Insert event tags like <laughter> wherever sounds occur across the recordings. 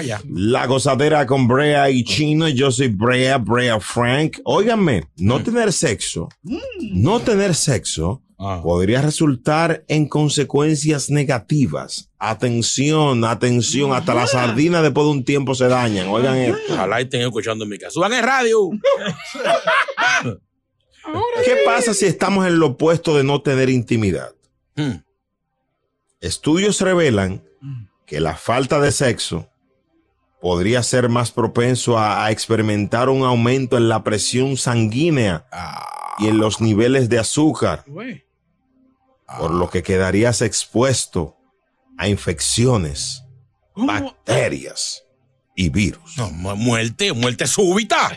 Allá. La gozadera con Brea y Chino. Yo soy Brea, Brea Frank. Óiganme, no tener sexo, no tener sexo Ah. podría resultar en consecuencias negativas. Atención, atención, hasta las sardinas después de un tiempo se dañan. Oigan esto. Ojalá estén escuchando en mi casa. Suban el radio. <laughs> ¿Qué pasa si estamos en lo opuesto de no tener intimidad? Hmm. Estudios revelan que la falta de sexo podría ser más propenso a, a experimentar un aumento en la presión sanguínea y en los niveles de azúcar, por lo que quedarías expuesto a infecciones, bacterias y virus. No, muerte, muerte súbita.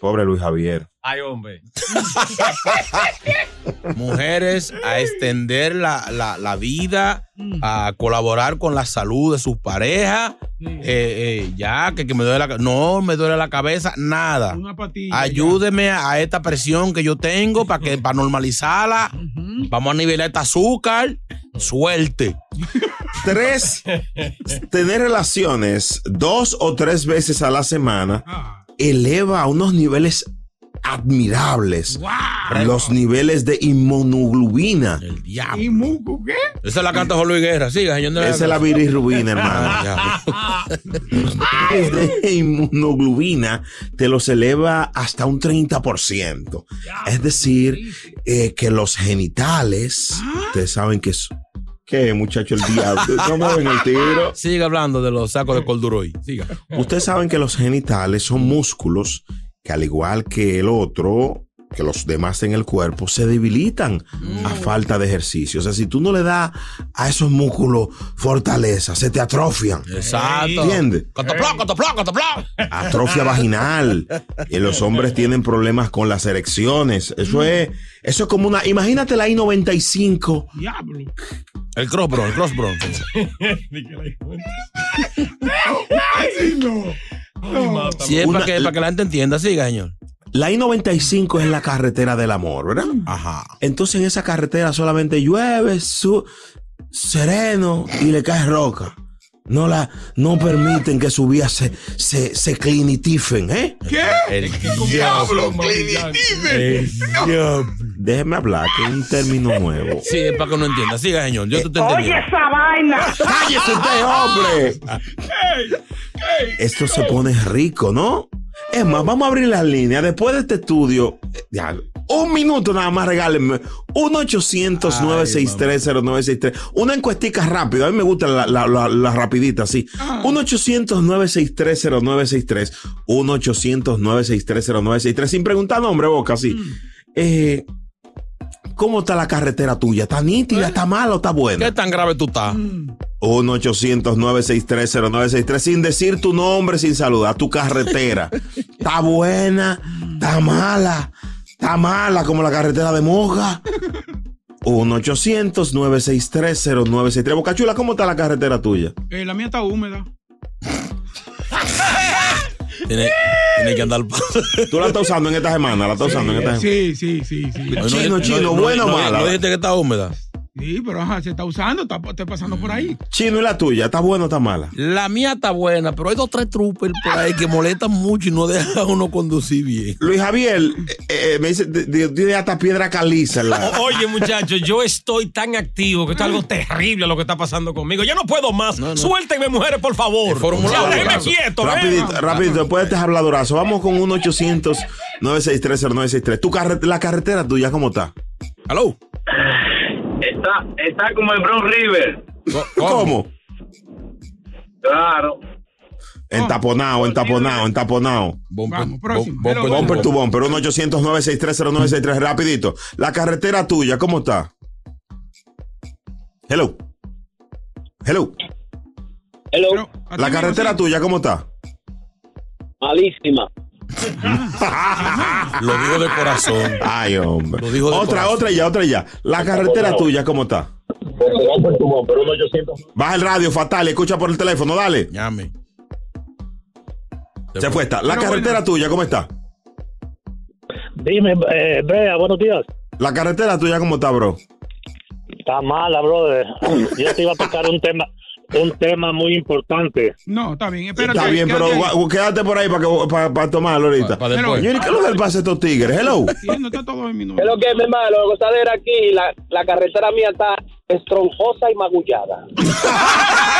Pobre Luis Javier. Ay, hombre. <laughs> Mujeres a extender la, la- la vida, a colaborar con la salud de sus parejas. Eh, eh, ya, que, que me duele la cabeza. No, me duele la cabeza, nada. Una patilla. Ayúdeme a esta presión que yo tengo para que para normalizarla. Vamos a nivelar este azúcar. Suerte. <laughs> Tres, tener relaciones dos o tres veces a la semana Ah. eleva a unos niveles admirables los niveles de inmunoglobina. El diablo. ¿Y Mucu qué? Esa es la canta Juan Luis Guerra. Siga, señor. de Esa es la bilirrubina, Ah, hermano. <laughs> Los niveles <laughs> de inmunoglobina te los eleva hasta un 30%. Es decir, eh, que los genitales, ustedes saben que es... ¿Qué, muchacho, el diablo? <laughs> ¿Cómo ven el tiro? Siga hablando de los sacos de Colduroy. Siga. Ustedes saben que los genitales son músculos que al igual que el otro, que los demás en el cuerpo, se debilitan a falta de ejercicio. O sea, si tú no le das a esos músculos fortaleza, se te atrofian. Exacto. ¿Entiendes? Atrofia vaginal. Y los hombres tienen problemas con las erecciones. Eso es, eso es como una. Imagínate la I-95. Diablo. El crossbro, el crossbro. <laughs> Ay, no. No. Si es Una- para que, para que la gente entienda, siga, señor. La I-95 es la carretera del amor, ¿verdad? Ajá. Entonces en esa carretera solamente llueve, su, sereno y le cae roca. No la, no permiten que sus vías se, se, se clinitifen, ¿eh? ¿Qué? El Diablo, El diablo. Déjeme hablar, que es un término nuevo. Sí, es para que uno entienda. Siga, señor. Yo te entendiendo. esa vaina! ¡Cállese usted, hombre! Esto se pone rico, ¿no? Es más, vamos a abrir las líneas. Después de este estudio, eh, ya, un minuto nada más, regálenme. 1-800-963-0963. Una encuestica rápida. A mí me gusta la, la, la, la rapidita, así. 1-800-963-0963. 1-800-963-0963. Sin preguntar nombre, boca, así. Eh, ¿Cómo está la carretera tuya? ¿Está nítida? ¿Está mala o está buena? ¿Qué tan grave tú estás? 1-800-963-0963 sin decir tu nombre, sin saludar tu carretera. <laughs> ¿Está buena? ¿Está mala? ¿Está mala como la carretera de Moja? 1-800-963-0963 Bocachula, ¿cómo está la carretera tuya? Eh, la mía está húmeda. Tiene, Tiene que andar. ¿Tú la estás usando en esta semana? ¿La estás usando en esta semana? Sí, sí, sí, sí. Chino, chino, ¿buena o mala? ¿No dijiste que está húmeda? Sí, pero ajá, se está usando, está, está pasando por ahí. Chino, ¿y la tuya? ¿Está buena o está mala? La mía está buena, pero hay dos tres troopers por ahí que molestan mucho y no dejan a uno conducir bien. Luis Javier, eh, eh, me dice, tiene hasta piedra caliza. la- <laughs> Oye, muchachos, yo estoy tan activo que esto es algo terrible lo que está pasando conmigo. Ya no puedo más. Suéltenme, mujeres, por favor. formulario. Ya, déjenme quieto. Rapidito, rapidito, después de este habladorazo, vamos con 1 800 963 0963 Tu carre- la carretera tuya, ¿cómo está? ¿Aló? <laughs> Está, está como el Brown River. ¿Cómo? Claro. Entaponado, entaponado, entaponado. Vamos, próximo. Bumper, bumper to bumper, 1 800 963 0963 Rapidito. La carretera tuya, ¿cómo está? Hello. Hello. Hello. La carretera tuya, ¿cómo está? Malísima. <laughs> Lo digo de corazón. Ay, hombre. Lo dijo de Otra, corazón. otra y ya, otra y ya. La carretera tuya, ¿cómo está? Bumper to bumper, 1 800. Baja el radio, fatal, escucha por el teléfono, dale. Llame. Se fue esta. La carretera tuya, ¿cómo está? Dime, eh, Brea, buenos días. La carretera tuya, ¿cómo está, bro? Está mala, brother. Yo te iba a tocar un tema, un tema muy importante. No, está bien, espérate. Está bien, pero quédate ahí. gua- quédate por ahí para, que, para, para tomarlo ahorita. Pa- pa después. Señor, ¿y qué es lo del pase de estos tigres? Hello. Sí, no está todo en mi Es lo que, mi hermano, gozadera aquí, la, la carretera mía está estronjosa y magullada. <laughs>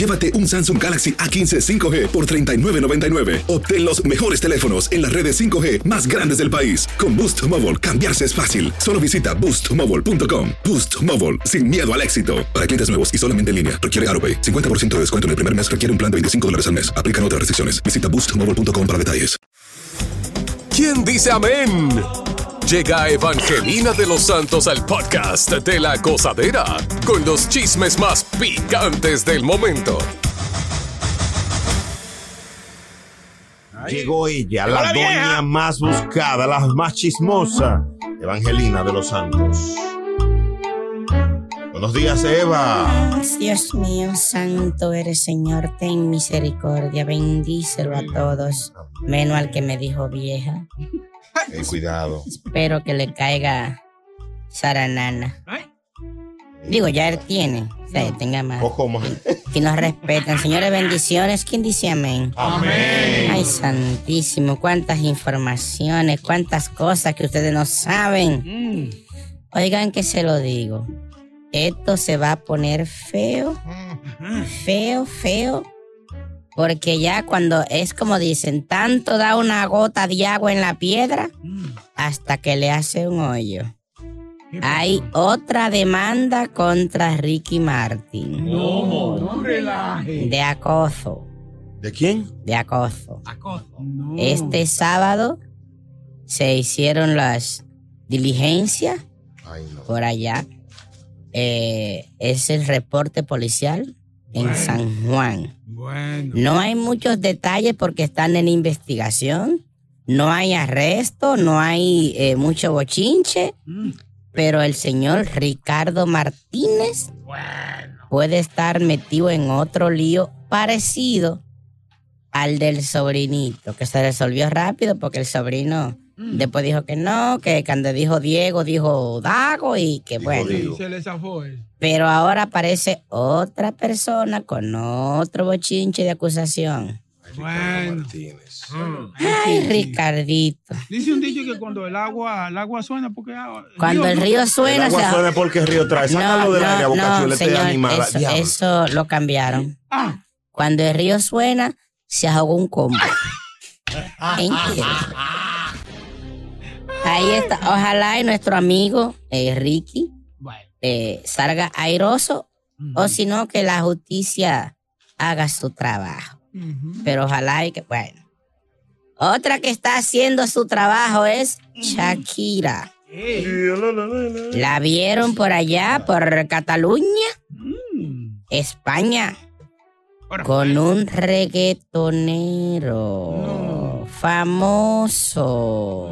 llévate un Samsung Galaxy A15 5G por $39.99. Obtén los mejores teléfonos en las redes 5G más grandes del país. Con Boost Mobile, cambiarse es fácil. Solo visita boostmobile.com. Boost Mobile, sin miedo al éxito. Para clientes nuevos y solamente en línea, requiere AroPay. 50% de descuento en el primer mes requiere un plan de 25 dólares al mes. Aplican otras restricciones. Visita boostmobile.com para detalles. ¿Quién dice amén? Llega Evangelina de los Santos al podcast de la gozadera con los chismes más picantes del momento. Llegó ella, la, la doña vieja. más buscada, la más chismosa, Evangelina de los Santos. Buenos días, Eva. Dios mío, santo eres Señor, ten misericordia, bendícelo a todos, menos al que me dijo vieja. Eh, cuidado. Espero que le caiga Saranana. Digo, ya él tiene, o sea, tenga más. Poco más. Que nos respetan. Señores, bendiciones. ¿Quién dice amén? Amén. Ay, santísimo, cuántas informaciones, cuántas cosas que ustedes no saben. Oigan que se lo digo. Esto se va a poner feo, feo, feo. Porque ya cuando es como dicen, tanto da una gota de agua en la piedra hasta que le hace un hoyo. Hay otra demanda contra Ricky Martin. No, no relaje. De acoso. ¿De quién? De acoso. No. Este sábado se hicieron las diligencias por allá. Eh, es el reporte policial en San Juan. Bueno. No hay muchos detalles porque están en investigación. No hay arresto, no hay eh, mucho bochinche. Pero el señor Ricardo Martínez puede estar metido en otro lío parecido al del sobrinito, que se resolvió rápido porque el sobrino después dijo que no, que cuando dijo Diego dijo Dago y que bueno. Sí, se le zafó él. Pero ahora aparece otra persona con otro bochinche de acusación. Bueno. Ay, Ricardito. Dice un dicho que cuando el agua, el agua suena, porque ah, Cuando el río suena, El agua se- suena porque el río trae. Sácalo del aire, boca chula, este señor, eso, eso lo cambiaron. Ah. Cuando el río suena, se ahogó un combo. <laughs> Entiendo. Ahí está. Ojalá y nuestro amigo eh, Ricky eh, salga airoso o si no, que la justicia haga su trabajo. Pero ojalá y que, bueno. Otra que está haciendo su trabajo es Shakira. La vieron por allá, por Cataluña, España, con un reggaetonero famoso.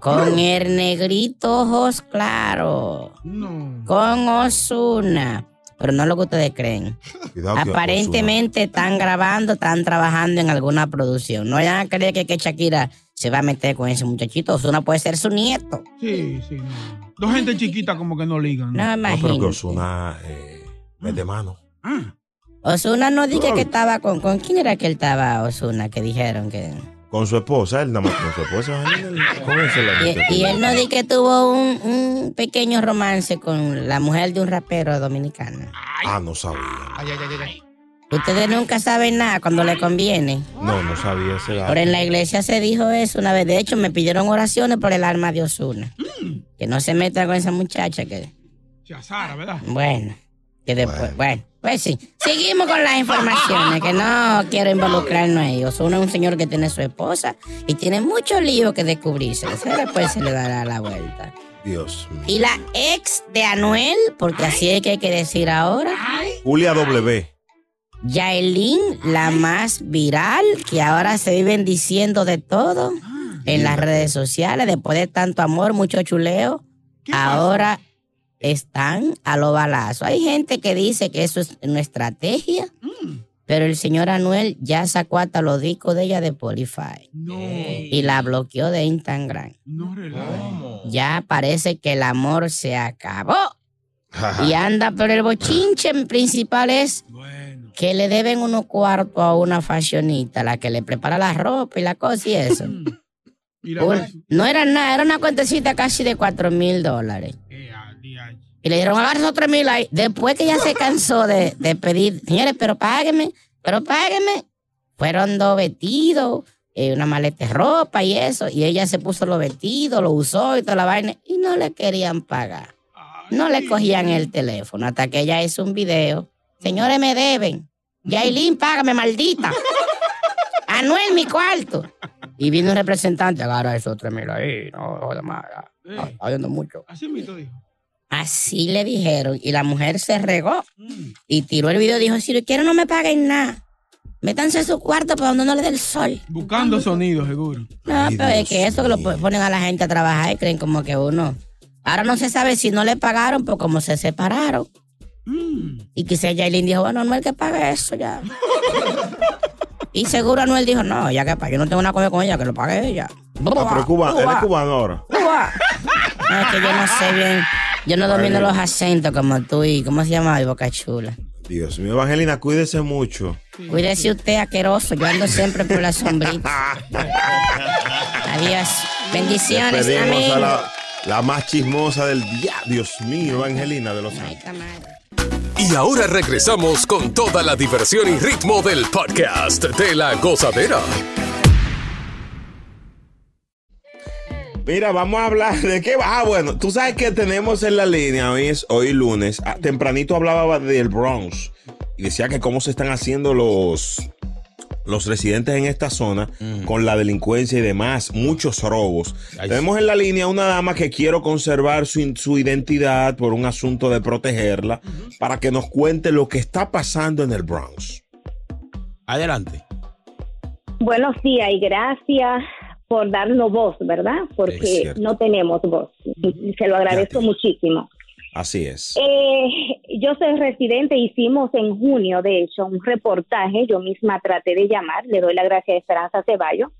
Con el negrito ojos claros. Con Osuna. Pero no lo que ustedes creen. Cuidado Aparentemente están grabando, están trabajando en alguna producción. No vayan a creer que, que Shakira se va a meter con ese muchachito. Osuna puede ser su nieto. Sí, sí. No. Dos gente chiquita como que no ligan. No, No, pero que imagínate. Osuna eh, mete mano. Osuna no dije que estaba con. ¿Con quién era que él estaba, Osuna? Que dijeron que. Con su esposa, él nada más con su esposa. él- Con ese la Y, él no di que tuvo un, un pequeño romance con la mujer de un rapero dominicano. Ah, no sabía. Ustedes nunca saben nada cuando le conviene. No, no sabía ese dato. Pero en la iglesia se dijo eso una vez. De hecho, me pidieron oraciones por el alma de Osuna. Que no se meta con esa muchacha que. Chazara, ¿verdad? Bueno, que después. Bueno. pues sí. Seguimos con las informaciones, que no quiero involucrarnos ahí. Osuna es un señor que tiene su esposa y tiene muchos líos que descubrirse. Eso después se le dará la vuelta. Dios mío. Y la ex de Anuel, porque así es que hay que decir ahora. Julia W. Yailin, la más viral, que ahora se viven diciendo de todo en las redes sociales, después de tanto amor, mucho chuleo, ahora están a lo balazo. Hay gente que dice que eso es una estrategia, pero el señor Anuel ya sacó hasta los discos de ella de Polify y la bloqueó de Instagram. Ya parece que el amor se acabó. Y anda, pero el bochinche principal es que le deben unos cuartos a una fashionista, la que le prepara la ropa y la cosa y eso. Un- no era nada, era una cuentecita casi de cuatro mil dólares. Y le dijeron, agarra esos tres mil ahí. Después que ya se cansó de, de pedir, señores, pero págueme, pero págueme. Fueron dos vestidos, eh, una maleta de ropa y eso. Y ella se puso los vestidos, lo usó y toda la vaina. Y no le querían pagar. No le cogían el teléfono hasta que ella hizo un video. Señores, me deben. Yailin, págame, maldita. Anuel, mi cuarto. Y vino un representante, agarra esos tres mil ahí. No, joder más. Está- mucho. Así mismo dijo. Así le dijeron. Y la mujer se regó. Y tiró el video y dijo, si lo quiero no me paguen nada. Métanse a su cuarto para donde no le dé el sol. Buscando sonido, seguro. No, pero es que eso que lo po- ponen a la gente a trabajar y creen como que uno. Ahora no se sabe si no le pagaron, pues como se separaron. Y quizá Yailin dijo, bueno, Anuel que pague eso ya. <laughs> y seguro Anuel dijo, no, ya que pague, yo no tengo nada que ver con ella, que lo pague ella. Ah, pero Cuba, él es cubano ahora. <laughs> No, es que yo no sé bien, yo no domino los acentos como tú y, ¿cómo se llama? Y Boca Chula. Dios mío, Evangelina, cuídese mucho. Cuídese usted, asqueroso, yo ando siempre por la sombrita. <laughs> Adiós. Bendiciones, Despedimos amén. a la, la más chismosa del día. Dios mío, Evangelina de los Y ahora regresamos con toda la diversión y ritmo del podcast de la gozadera. Mira, vamos a hablar de qué va. Ah, bueno, tú sabes que tenemos en la línea, hoy es hoy lunes. Ah, tempranito hablaba del Bronx y decía que cómo se están haciendo los, los residentes en esta zona con la delincuencia y demás, muchos robos. Tenemos en la línea una dama que quiero conservar su, su identidad por un asunto de protegerla para que nos cuente lo que está pasando en el Bronx. Adelante. Buenos días y gracias por darnos voz, ¿verdad? Porque no tenemos voz. Y se lo agradezco muchísimo. Así es. Eh, yo soy residente, hicimos en junio, de hecho, un reportaje, yo misma traté de llamar, le doy la gracia a Esperanza Ceballos,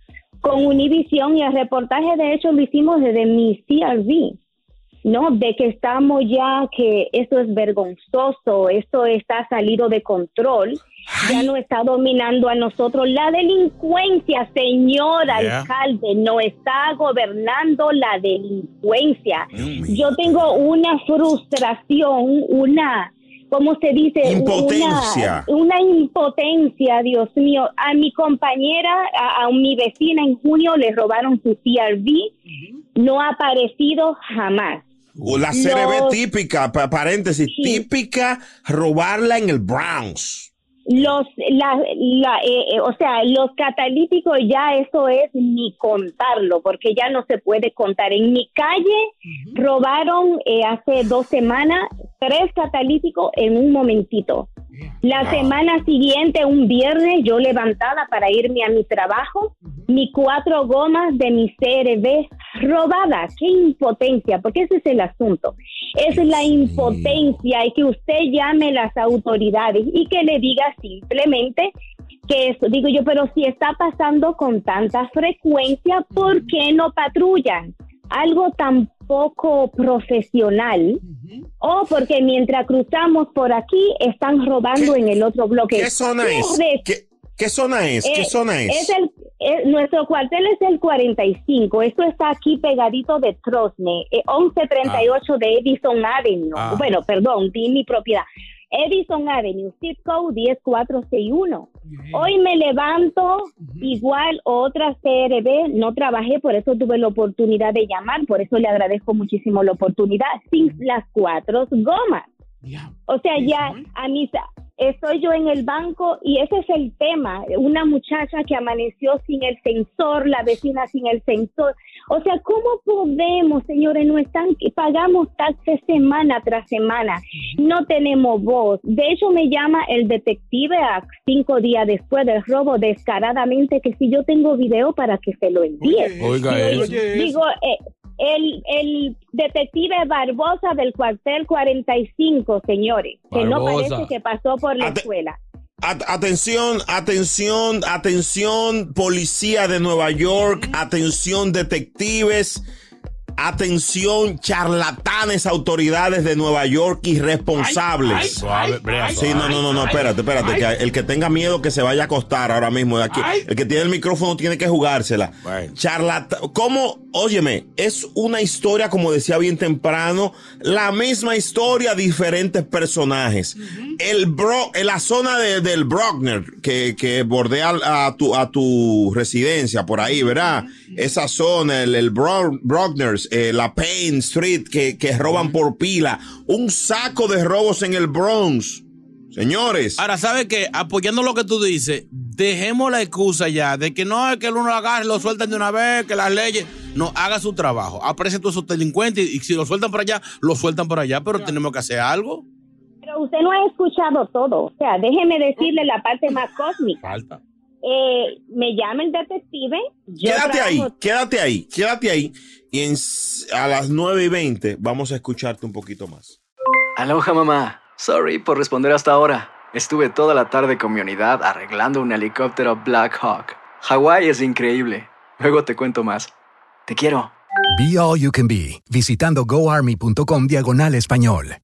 con Univisión y el reportaje, de hecho, lo hicimos desde mi CRV, ¿no? De que estamos ya, que esto es vergonzoso, esto está salido de control, ya no está dominando a nosotros. La delincuencia, señor Yeah. alcalde, no está gobernando la delincuencia. Yo tengo una frustración, una ¿cómo se dice? Impotencia. Una, una impotencia, Dios mío. A mi compañera, a, a mi vecina en junio le robaron su CRV, no ha aparecido jamás. La Los- típica, pa- paréntesis, típica robarla en el Bronx. Los, la, la, eh, eh, o sea, los catalíticos ya eso es ni contarlo, porque ya no se puede contar. En mi calle robaron eh, hace dos semanas tres catalíticos en un momentito. La semana siguiente, un viernes, yo levantada para irme a mi trabajo, mis cuatro gomas de mi CRB robadas. ¡Qué impotencia! Porque ese es el asunto. Es la impotencia y que usted llame a las autoridades y que le diga simplemente que eso, digo yo, pero si está pasando con tanta frecuencia, ¿por qué no patrullan? Algo tan poco profesional. O porque mientras cruzamos por aquí, están robando en el otro bloque. ¿Qué zona es? ¿Qué, qué zona es? ¿Qué eh, zona es? el, eh, nuestro cuartel es el 45. Esto está aquí pegadito de Trosne, eh, 1138 de Edison Avenue. Ah. Bueno, perdón, di mi propiedad. Edison Avenue, zip code 10461. Hoy me levanto igual otra CRB, no trabajé, por eso tuve la oportunidad de llamar, por eso le agradezco muchísimo la oportunidad, sin las cuatro gomas. O sea, ya a mí estoy yo en el banco y ese es el tema. Una muchacha que amaneció sin el sensor, la vecina sin el sensor. O sea, ¿cómo podemos, señores? No están, pagamos taxes semana tras semana. No tenemos voz. De hecho, me llama el detective a cinco días después del robo descaradamente que si yo tengo video para que se lo envíe. Oiga Digo, eso. digo, eh, el, el detective Barbosa del cuartel 45, señores, que no parece que pasó por la escuela. At- atención, atención, atención, policía de Nueva York, atención, detectives, atención, charlatanes, autoridades de Nueva York irresponsables. Suave, Sí, no, no, no, no, espérate, espérate, que el que tenga miedo que se vaya a acostar ahora mismo de aquí. El que tiene el micrófono tiene que jugársela. Charlata, ¿cómo? Óyeme, es una historia, como decía bien temprano, la misma historia, diferentes personajes. El bro, en la zona de- del Brockner, que, que bordea a tu, a tu residencia, por ahí, ¿verdad? Esa zona, el, el Bro- Brockners, eh, la Payne Street, que, que roban por pila. Un saco de robos en el Bronx. Señores. Ahora, ¿sabes qué? Apoyando lo que tú dices, dejemos la excusa ya de que no es que el uno lo agarre, lo sueltan de una vez, que las leyes. No, haga su trabajo. Aprecie a todos esos delincuentes y, y si lo sueltan por allá, lo sueltan por allá, pero tenemos que hacer algo. Pero usted no ha escuchado todo. O sea, déjeme decirle la parte más cósmica. Falta. Eh, me llama el detective. yo Quédate ahí, quédate ahí, quédate ahí. Y en a las 9 y 20 vamos a escucharte un poquito más. Aloha mamá. Sorry por responder hasta ahora. Estuve toda la tarde con mi unidad arreglando un helicóptero Black Hawk. Hawái es increíble. Luego te cuento más. Te quiero. Be All You Can Be, visitando goarmy.com diagonal español.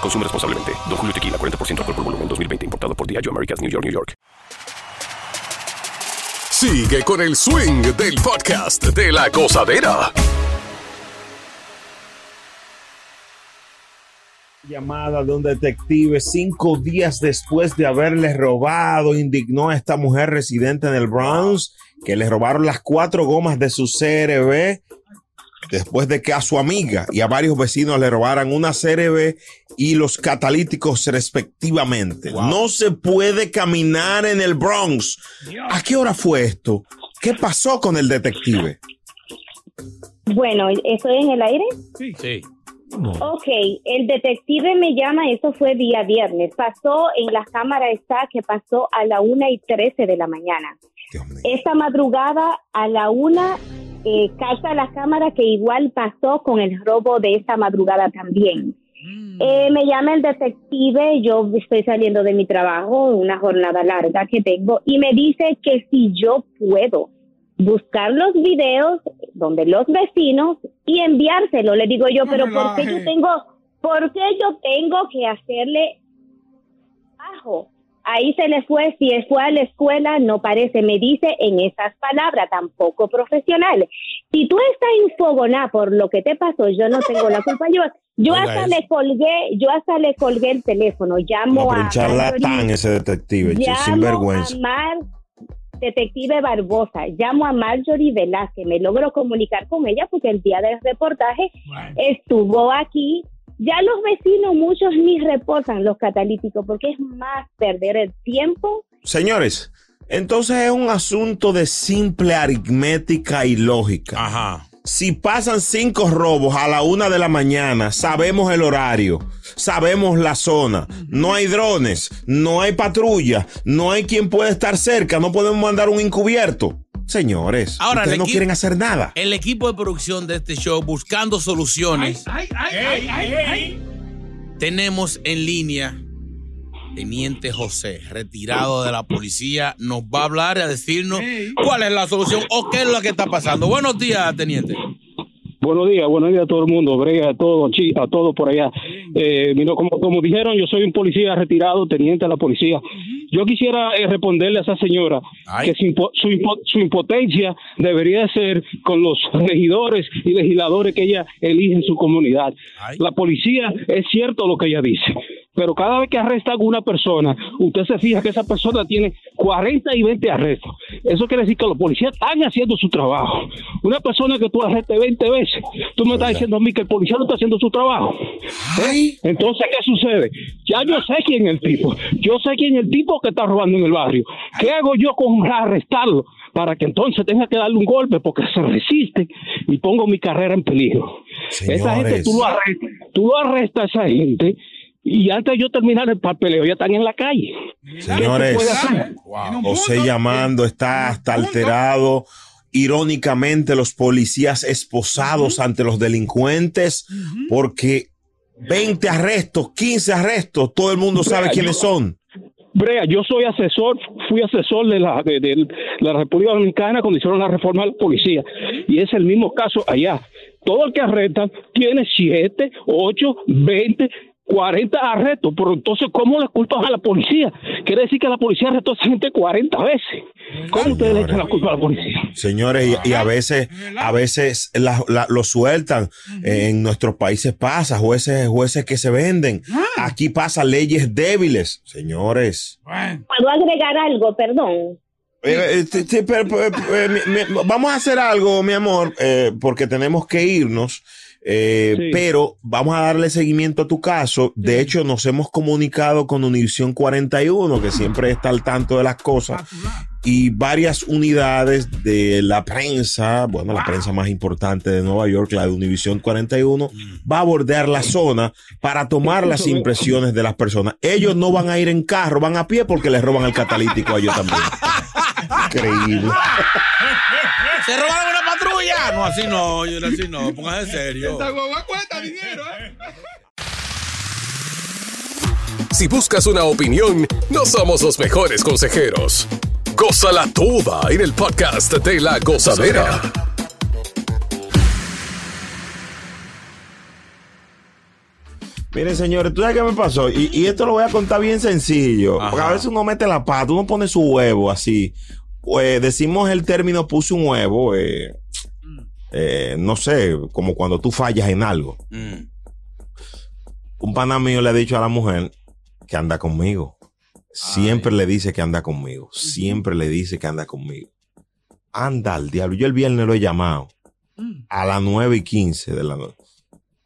Consume responsablemente. Don Julio Tequila, 40% alcohol por volumen, 2020. Importado por Diageo Americas, New York, New York. Sigue con el swing del podcast de la gozadera. Llamada de un detective cinco días después de haberle robado, indignó a esta mujer residente en el Bronx que le robaron las cuatro gomas de su CRB después de que a su amiga y a varios vecinos le robaran una CRB y los catalíticos respectivamente. No se puede caminar en el Bronx. ¿A qué hora fue esto? ¿Qué pasó con el detective? Bueno, ¿estoy en el aire? Sí. Ok, el detective me llama, eso fue día viernes. Pasó en la cámara está que pasó a la una y trece de la mañana. Esta madrugada a la una eh, calza la cámara que igual pasó con el robo de esta madrugada también. Eh, me llama el detective, yo estoy saliendo de mi trabajo, una jornada larga que tengo, y me dice que si yo puedo buscar los videos donde los vecinos y enviárselo. Le digo yo, pero ¿por qué yo tengo, por qué yo tengo que hacerle bajo? Ahí se le fue, si fue a la escuela, no parece, me dice en esas palabras, tampoco profesional. Si tú estás infogonada por lo que te pasó, yo no tengo la culpa. Yo, yo hasta le colgué, yo hasta le colgué el teléfono, llamo No, a charlatán ese detective, sin llamo vergüenza. a Mar, detective Barbosa, llamo a Marjorie Velázquez, me logro comunicar con ella porque el día del reportaje estuvo aquí. Ya los vecinos, muchos ni reportan los catalíticos porque es más perder el tiempo. Señores, entonces es un asunto de simple aritmética y lógica. Ajá. Si pasan cinco robos a la una de la mañana, sabemos el horario, sabemos la zona, no hay drones, no hay patrulla, no hay quien pueda estar cerca, no podemos mandar un encubierto. Señores, Ahora, ustedes no quieren hacer nada. El equipo de producción de este show buscando soluciones. Tenemos en línea Teniente José, retirado de la policía, nos va a hablar y a decirnos cuál es la solución o qué es lo que está pasando. Buenos días, Teniente. Buenos días, buenos días a todo el mundo, Brega, a todos, chi- a todos por allá. Eh, como, como dijeron, yo soy un policía retirado, teniente de la policía. Yo quisiera eh, responderle a esa señora que su, impo- su, impo- su impotencia debería ser con los regidores y legisladores que ella elige en su comunidad. La policía es cierto lo que ella dice, pero cada vez que arresta a una persona, usted se fija que esa persona tiene 40 y 20 arrestos. Eso quiere decir que los policías están haciendo su trabajo. Una persona que tú arrestes 20 veces, tú me estás diciendo a mí que el policía no está haciendo su trabajo. ¿Eh? Entonces, ¿qué sucede? Ya yo sé quién es el tipo. Yo sé quién es el tipo que está robando en el barrio. ¿Qué hago yo con arrestarlo? Para que entonces tenga que darle un golpe porque se resiste y pongo mi carrera en peligro. Esa gente, tú lo arrestas, tú lo arrestas a esa gente y antes de yo terminar el papeleo ya están en la calle. ¿Qué se Señores, hacer? José llamando está hasta alterado. Irónicamente, los policías esposados ante los delincuentes porque 20 arrestos, 15 arrestos, todo el mundo sabe quiénes son. Brea, yo soy asesor, fui asesor de la, de, la República Dominicana cuando hicieron la reforma de la policía. Y es el mismo caso allá. Todo el que arrestan tiene 7, 8, 20, 40 arrestos. Pero entonces, ¿cómo le culpan a la policía? Quiere decir que la policía arrestó a esa gente 40 veces. ¿Cómo ustedes le echan la culpa a la policía? Señores, y, y a veces, a veces la- la- lo sueltan. En nuestros países pasa, jueces, jueces que se venden. Aquí pasa leyes débiles, señores. ¿Puedo agregar algo? Perdón. Eh, eh, eh, vamos a hacer algo, mi amor, eh, porque tenemos que irnos. Eh, Pero vamos a darle seguimiento a tu caso. De hecho, nos hemos comunicado con Univisión 41, que siempre está al tanto de las cosas, y varias unidades de la prensa, bueno, la prensa más importante de Nueva York, la de Univisión 41, va a bordear la zona para tomar las impresiones de las personas. Ellos no van a ir en carro, van a pie porque les roban el catalítico a ellos también. <laughs> Increíble. ¿Se robaron una patrulla? No, así no, yo así no, póngase serio. Esta guagua cuesta dinero, ¿eh? Si buscas una opinión, no somos los mejores consejeros. Cosa la tuba en el podcast de la gozadera. Miren, señores, ¿tú sabes qué me pasó? Y, y esto lo voy a contar bien sencillo. Porque a veces uno mete la pata, uno pone su huevo así. Pues decimos el término puse un huevo, eh, eh, no sé, como cuando tú fallas en algo. Un pana mío le ha dicho a la mujer que anda conmigo. Siempre le dice que anda conmigo. Siempre le dice que anda conmigo. Anda al diablo. Yo el viernes lo he llamado a las 9 y 15 de la noche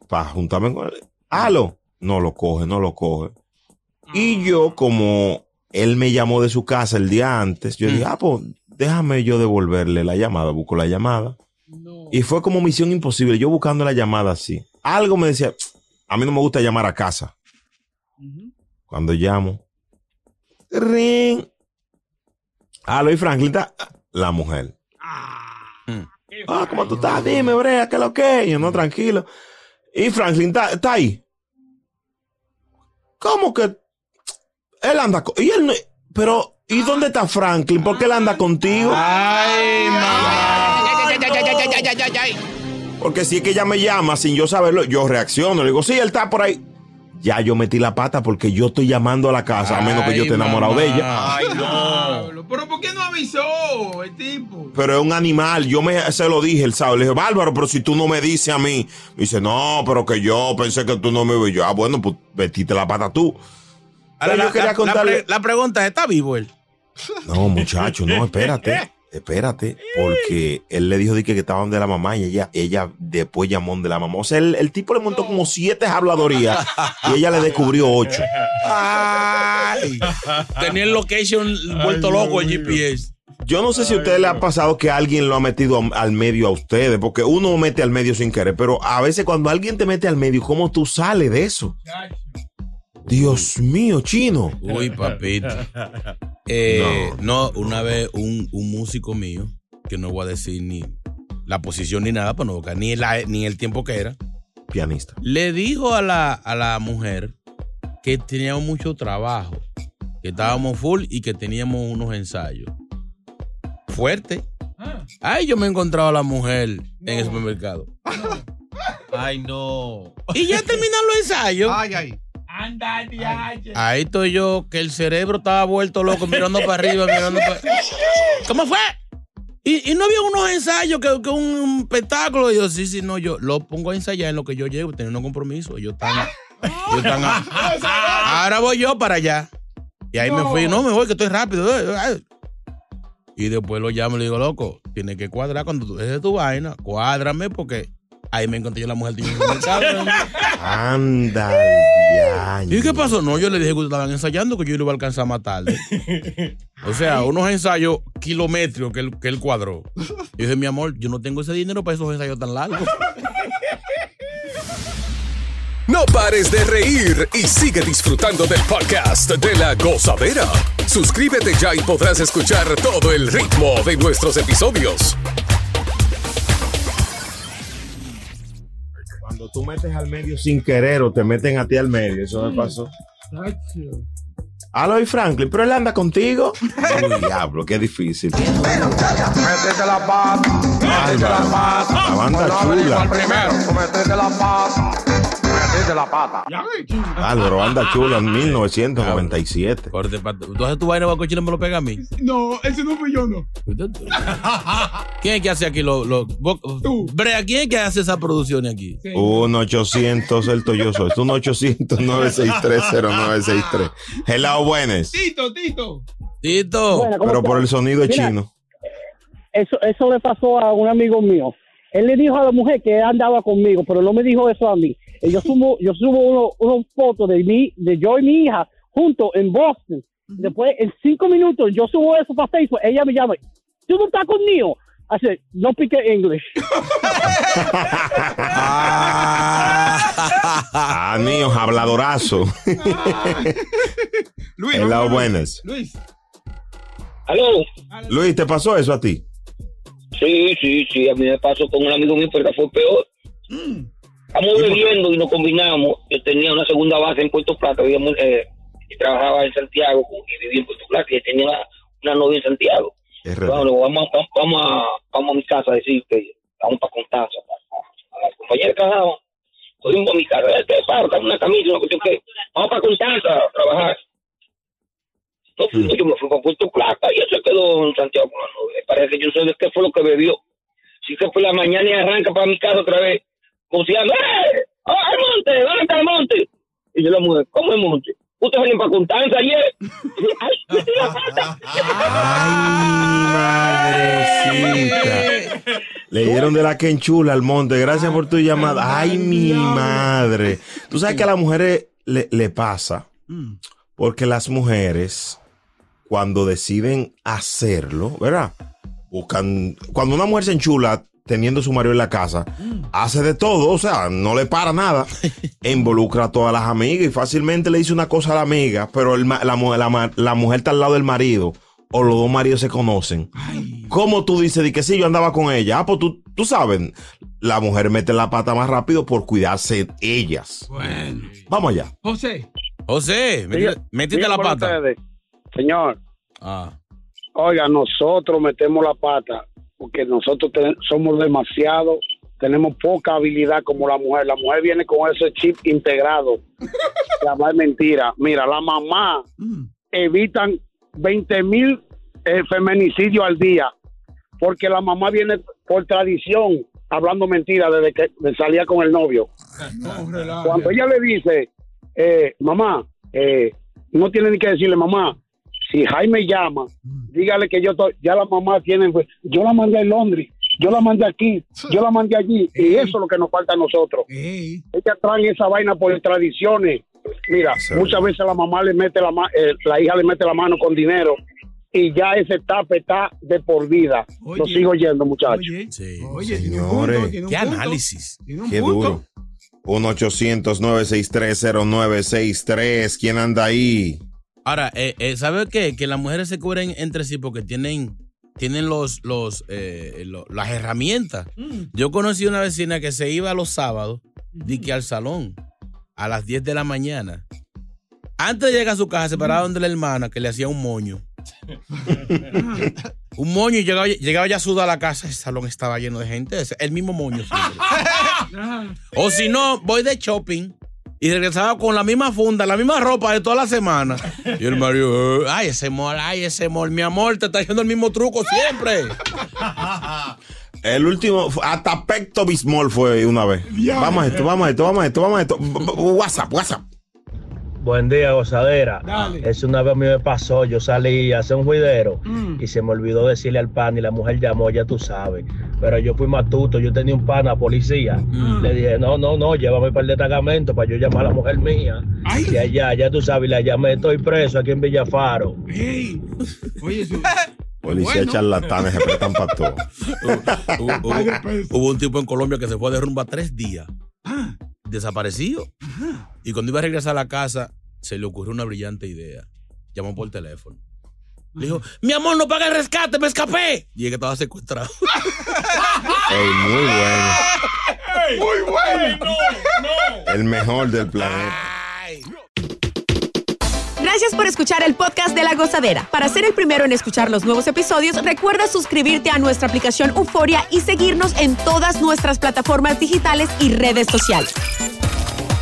para juntarme con él. Halo. No lo coge, no lo coge. Y yo, como él me llamó de su casa el día antes, yo dije, ah, pues déjame yo devolverle la llamada. Busco la llamada. Y fue como misión imposible. Yo buscando la llamada así. Algo me decía, a mí no me gusta llamar a casa. Cuando llamo, ring. Halo y Franklin, está la mujer. Ah, ¿cómo tú estás? Dime, Brea, ¿qué es lo que es? Yo, no, tranquilo. Y Franklin está, está ahí. ¿Cómo que? Él anda con... Y él no- Pero, ¿y dónde está Franklin? ¿Por qué él anda contigo? Ay, Porque si es que ella me llama sin yo saberlo, yo reacciono. Le digo, sí, él está por ahí. Ya yo metí la pata porque yo estoy llamando a la casa, a menos que yo esté enamorado de ella. Ay, no. Pero ¿por qué no avisó el tipo? Pero es un animal. Yo me, se lo dije el sábado. Le dije, Bárbaro, pero si tú no me dices a mí. Me dice, no, pero que yo pensé que tú no me veías. Ah, bueno, pues metiste la pata tú. Ahora, la, yo quería la- la contarle. pre- la pregunta es, ¿está vivo él? No, muchacho, no, espérate. <laughs> Espérate, porque él le dijo de que, que estaban de la mamá y ella, ella después llamó de la mamá. O sea, el, el tipo le montó como siete habladorías y ella le descubrió ocho. Ay, tenía el location vuelto loco el GPS. Yo no sé si a usted le ha pasado que alguien lo ha metido al medio a ustedes, porque uno mete al medio sin querer, pero a veces cuando alguien te mete al medio, ¿cómo tú sales de eso? Dios mío, chino. Uy, papito. <laughs> Eh, no. una vez un, un músico mío, que no voy a decir ni la posición ni nada, para no buscar, ni, la- ni el tiempo que era, Pianista. le dijo a la, a la mujer que teníamos mucho trabajo, que estábamos full y que teníamos unos ensayos. Fuerte. Ay, yo me he encontrado a la mujer en el supermercado. Ay, no. Y ya terminaron los ensayos. Ay, ay. Anda. Ahí estoy yo, que el cerebro estaba vuelto loco, mirando para arriba, mirando para. ¿Cómo fue? Y, y no había unos ensayos, que, que un espectáculo. Y yo, sí, sí, no, yo lo pongo a ensayar en lo que yo llego, teniendo un compromiso. Ellos están. ellos están a- ahora voy yo para allá. Y ahí me fui, no, me voy, que estoy rápido. Y después lo llamo y le digo, loco, tienes que cuadrar cuando tú dejes tu vaina, cuádrame, porque ahí me encontré yo la mujer de. Anda, ya. ¿Y qué pasó? No, yo le dije que ustedes estaban ensayando, que yo lo iba a alcanzar más tarde. O sea, unos ensayos kilométricos que él, que él cuadró. Yo dije, mi amor, yo no tengo ese dinero para esos ensayos tan largos. No pares de reír y sigue disfrutando del podcast de la gozadera. Suscríbete ya y podrás escuchar todo el ritmo de nuestros episodios. Cuando tú metes al medio sin querer o te meten a ti al medio, eso me pasó. Aloy Franklin, pero él anda contigo. <laughs> Diablo, qué difícil. Métete la pata. Métete la pata. La banda dijo chula. primero. Métete la pata. Métete la pata. Álvaro, banda chula en 1997. Corte, pa- Entonces tu vaina cochino me lo pega a mí. No, ese no fui yo, no. <laughs> ¿Quién es que hace aquí los... Lo, vos- Brea, ¿quién es que hace esas producciones aquí? 1-800, el yo soy. 1-800-963-0963. Hello, buenas. Tito, Tito. Tito. Bueno, ¿cómo Pero por el sonido es Mira, chino. Eso, eso le pasó a un amigo mío. Él le dijo a la mujer que él andaba conmigo, pero no me dijo eso a mí. Eh, Yo <laughs> subo, yo subo uno- unas fotos de mí, de yo y mi hija juntos en Boston. Después, en cinco minutos, yo subo eso para Facebook. Ella me llama, ¿tú no estás conmigo? I said, no speak English. <laughs> Ah, niños, habladorazo. <laughs> Luis, Hello, Luis. buenas. Luis. Aló. Luis, ¿te pasó eso a ti? Sí, sí, sí, a mí me pasó con un amigo mío, pero fue peor. Estamos bebiendo y nos combinamos. Yo tenía una segunda base en Puerto Plata, vivíamos, eh, y trabajaba en Santiago y vivía en Puerto Plata y tenía una, una novia en Santiago. Bueno, vamos, vamos, vamos, a, vamos a mi casa a decir que vamos para Constanza. A la compañera que trabajaba, cogimos a mi casa, este paro, una camisa, una cuestión que vamos para Constanza a trabajar. No, fui, yo me fui para Puerto Plata y se quedó en Santiago con la novia. Parece que yo sé de qué fue lo que bebió. Si que fue la mañana y arranca para mi casa otra vez, cocinando, ¡eh! ¡Oh, al monte! ¿Dónde está el monte? Y yo la mujer, ¿cómo el monte? Ustedes vienen para Constanza ayer. ¡Ay, pata! Madrecita. Le dieron de la quenchula al monte. Gracias por tu llamada. Ay, mi madre. Tú sabes que a las mujeres le, le pasa. Porque las mujeres, cuando deciden hacerlo, ¿verdad? Buscan. Cuando una mujer se enchula teniendo su marido en la casa, hace de todo, o sea, no le para nada. <laughs> Involucra a todas las amigas y fácilmente le dice una cosa a la amiga, pero el la, mujer está al lado del marido. O los dos maridos se conocen. ¿Cómo tú dices de que sí, yo andaba con ella? Ah, pues tú, tú sabes, la mujer mete la pata más rápido por cuidarse ellas. Bueno. Vamos allá. José. José, metiste, metiste Diga la pata. ustedes. Señor, Ah. oiga, nosotros metemos la pata porque nosotros somos demasiado, tenemos poca habilidad como la mujer. La mujer viene con ese chip integrado. <laughs> La más mentira. Mira, la mamá evitan 20 mil eh, feminicidios al día porque la mamá viene por tradición hablando mentira desde que salía con el novio. Cuando ella le dice, eh, mamá, eh, no tiene ni que decirle, mamá, si Jaime llama, dígale que yo estoy- ya la mamá tiene, pues, yo la mandé a Londres, yo la mandé aquí, yo la mandé allí, y eso es lo que nos falta a nosotros. Ellas traen esa vaina por tradiciones. Mira, muchas veces la mamá le mete la, ma- eh, la hija le mete la mano con dinero y ya ese tape está de por vida. Lo Oye. sigo oyendo, muchachos. Oye, Señores, ¿Qué análisis? qué duro. 1-800-963-0963. ¿Quién anda ahí? Ahora, eh, eh, ¿sabe qué? Que las mujeres se cubren entre sí porque tienen, tienen los, los, eh, lo- las herramientas. Yo conocí una vecina que se iba los sábados, di que al salón, a las 10 de la mañana. Antes de llegar a su casa, se paraba donde la hermana que le hacía un moño. <laughs> un moño y llegaba, llegaba ya sudada a la casa. El salón estaba lleno de gente. es El mismo moño. siempre. <laughs> o si no, voy de shopping y regresaba con la misma funda, la misma ropa de toda la semana. <laughs> Y el marido, eh, ay, ese mol, ay, ese mol, mi amor, te está haciendo el mismo truco siempre. El último, hasta Pecto Bismol fue una vez. Vamos a esto, vamos a esto, vamos a esto, vamos a esto. WhatsApp, WhatsApp. Buen día, gozadera. Eso una vez a mí me pasó. Yo salí a hacer un juidero Mm. y se me olvidó decirle al pan y la mujer llamó, ya tú sabes. Pero yo fui matuto, yo tenía un pana policía. Mm. Le dije, no, no, no, llévame para el destacamento para yo llamar a la mujer mía. Y allá, ya tú sabes, la llamé, estoy preso aquí en Villafaro. <laughs> Policía charlatanes se prestan para todo. <laughs> hubo, hubo- hubo un tipo en Colombia que se fue de rumba tres días. Desaparecido. Y cuando iba a regresar a la casa, se le ocurrió una brillante idea. Llamó por teléfono. Le dijo, mi amor, no paga el rescate, me escapé. Y es que estaba secuestrado. <laughs> Ey, muy bueno. Muy bueno. El mejor del planeta. Gracias por escuchar el podcast de La Gozadera. Para ser el primero en escuchar los nuevos episodios, recuerda suscribirte a nuestra aplicación Euforia y seguirnos en todas nuestras plataformas digitales y redes sociales.